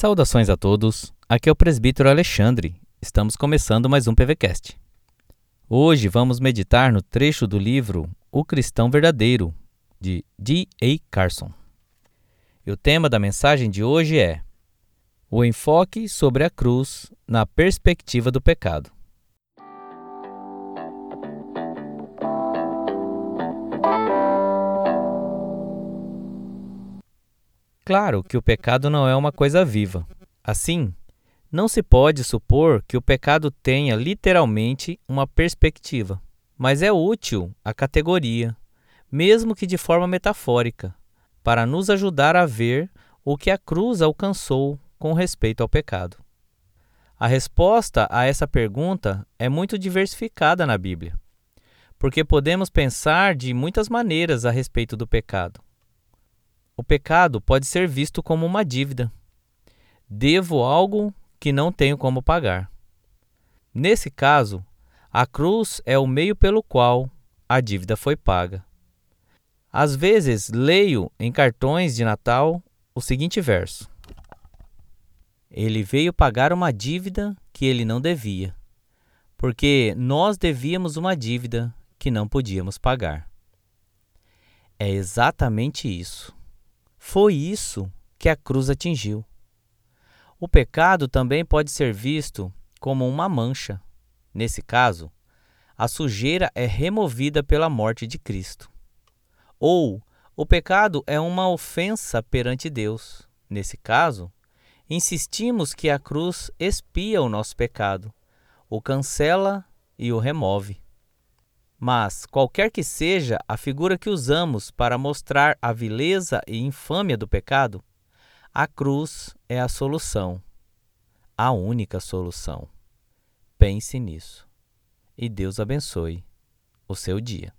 Saudações a todos, aqui é o presbítero Alexandre. Estamos começando mais um PVCast. Hoje vamos meditar no trecho do livro O Cristão Verdadeiro, de D.A. Carson. E o tema da mensagem de hoje é O enfoque sobre a cruz na perspectiva do pecado. Claro que o pecado não é uma coisa viva. Assim, não se pode supor que o pecado tenha literalmente uma perspectiva, mas é útil a categoria, mesmo que de forma metafórica, para nos ajudar a ver o que a cruz alcançou com respeito ao pecado. A resposta a essa pergunta é muito diversificada na Bíblia, porque podemos pensar de muitas maneiras a respeito do pecado. O pecado pode ser visto como uma dívida. Devo algo que não tenho como pagar. Nesse caso, a cruz é o meio pelo qual a dívida foi paga. Às vezes, leio em cartões de Natal o seguinte verso: Ele veio pagar uma dívida que ele não devia, porque nós devíamos uma dívida que não podíamos pagar. É exatamente isso. Foi isso que a cruz atingiu. O pecado também pode ser visto como uma mancha. Nesse caso, a sujeira é removida pela morte de Cristo. Ou o pecado é uma ofensa perante Deus. Nesse caso, insistimos que a cruz expia o nosso pecado, o cancela e o remove. Mas, qualquer que seja a figura que usamos para mostrar a vileza e infâmia do pecado, a cruz é a solução, a única solução. Pense nisso. E Deus abençoe o seu dia.